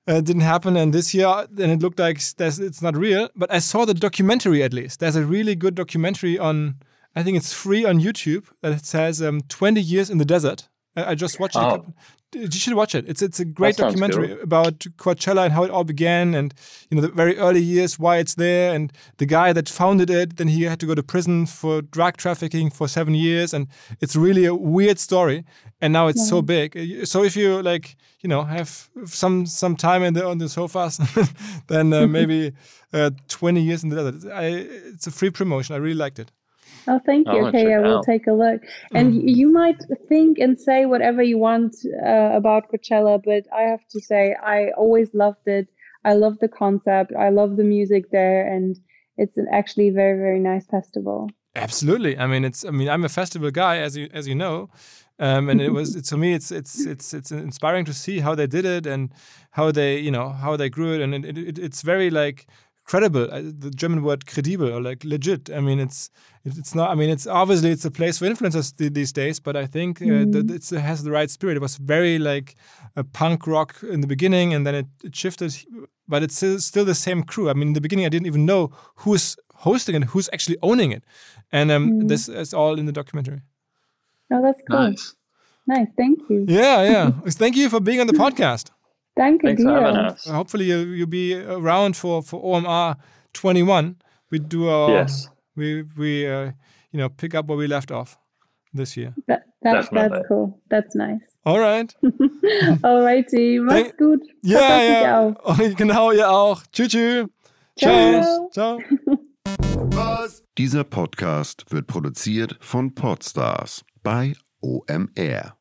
Uh, didn't happen, and this year, then it looked like it's not real. But I saw the documentary at least. There's a really good documentary on. I think it's free on YouTube that says um, 20 years in the desert. I, just watched oh. it you should watch it. It's it's a great documentary cool. about Coachella and how it all began, and you know the very early years, why it's there, and the guy that founded it. Then he had to go to prison for drug trafficking for seven years, and it's really a weird story. And now it's yeah. so big. So if you like, you know, have some some time in the on the sofas, [laughs] then uh, [laughs] maybe uh, twenty years in the desert. I, it's a free promotion. I really liked it. Oh, thank you. Okay, I will take a look. And mm. you might think and say whatever you want uh, about Coachella, but I have to say, I always loved it. I love the concept. I love the music there, and it's actually a very, very nice festival. Absolutely. I mean, it's. I mean, I'm a festival guy, as you as you know, um, and it was [laughs] to me, it's it's it's it's inspiring to see how they did it and how they you know how they grew it, and it, it, it's very like credible. Uh, the German word credible or like legit. I mean, it's it's not. I mean, it's obviously it's a place for influencers these days, but I think uh, mm. it has the right spirit. It was very like a punk rock in the beginning, and then it, it shifted, but it's still, still, the same crew. I mean, in the beginning, I didn't even know who's hosting and who's actually owning it, and um, mm. this is all in the documentary. Oh, that's cool. Nice. Nice. Thank you. Yeah, yeah. [laughs] Thank you for being on the podcast. Thank Thanks us. Hopefully, you'll, you'll be around for for OMR 21. We do our yes. We we uh, you know pick up where we left off. this year. That, that, that's cool. That's nice. All right. [laughs] Alrighty, mach's Thank- gut. Ja, ja. [laughs] Oh, Genau, ihr auch. Tschüss, tschüss. Ciao. Ciao. Dieser Podcast wird produziert von Podstars bei OMR.